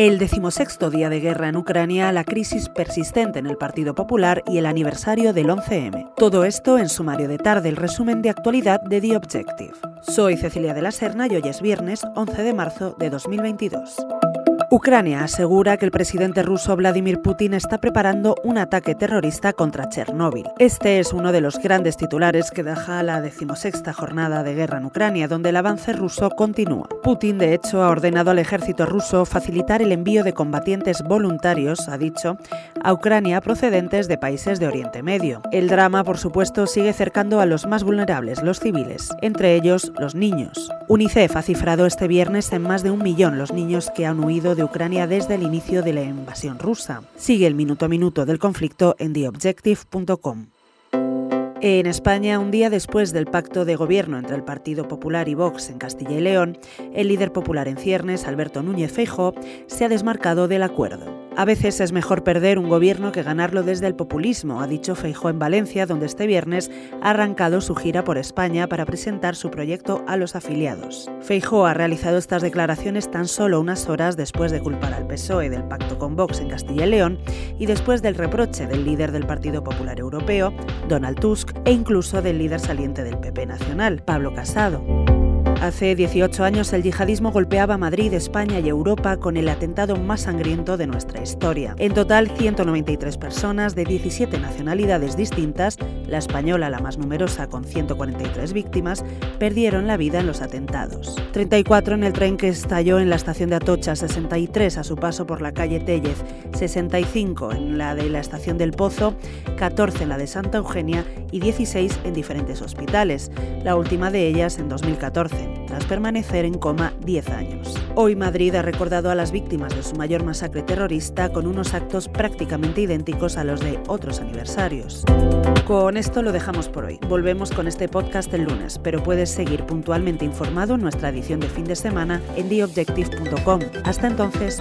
El decimosexto día de guerra en Ucrania, la crisis persistente en el Partido Popular y el aniversario del 11M. Todo esto en sumario de tarde, el resumen de actualidad de The Objective. Soy Cecilia de la Serna y hoy es viernes 11 de marzo de 2022. Ucrania asegura que el presidente ruso Vladimir Putin está preparando un ataque terrorista contra Chernóbil. Este es uno de los grandes titulares que deja la decimosexta jornada de guerra en Ucrania, donde el avance ruso continúa. Putin, de hecho, ha ordenado al ejército ruso facilitar el envío de combatientes voluntarios, ha dicho, a Ucrania procedentes de países de Oriente Medio. El drama, por supuesto, sigue cercando a los más vulnerables, los civiles, entre ellos los niños. UNICEF ha cifrado este viernes en más de un millón los niños que han huido de Ucrania desde el inicio de la invasión rusa. Sigue el minuto a minuto del conflicto en theobjective.com. En España, un día después del pacto de gobierno entre el Partido Popular y Vox en Castilla y León, el líder popular en ciernes, Alberto Núñez Feijóo, se ha desmarcado del acuerdo. A veces es mejor perder un gobierno que ganarlo desde el populismo, ha dicho Feijó en Valencia, donde este viernes ha arrancado su gira por España para presentar su proyecto a los afiliados. Feijó ha realizado estas declaraciones tan solo unas horas después de culpar al PSOE del pacto con Vox en Castilla y León y después del reproche del líder del Partido Popular Europeo, Donald Tusk, e incluso del líder saliente del PP Nacional, Pablo Casado. Hace 18 años el yihadismo golpeaba Madrid, España y Europa con el atentado más sangriento de nuestra historia. En total, 193 personas de 17 nacionalidades distintas, la española la más numerosa con 143 víctimas, perdieron la vida en los atentados. 34 en el tren que estalló en la estación de Atocha, 63 a su paso por la calle Tellez, 65 en la de la estación del Pozo, 14 en la de Santa Eugenia y 16 en diferentes hospitales, la última de ellas en 2014 tras permanecer en coma 10 años. Hoy Madrid ha recordado a las víctimas de su mayor masacre terrorista con unos actos prácticamente idénticos a los de otros aniversarios. Con esto lo dejamos por hoy. Volvemos con este podcast el lunes, pero puedes seguir puntualmente informado en nuestra edición de fin de semana en theobjective.com. Hasta entonces.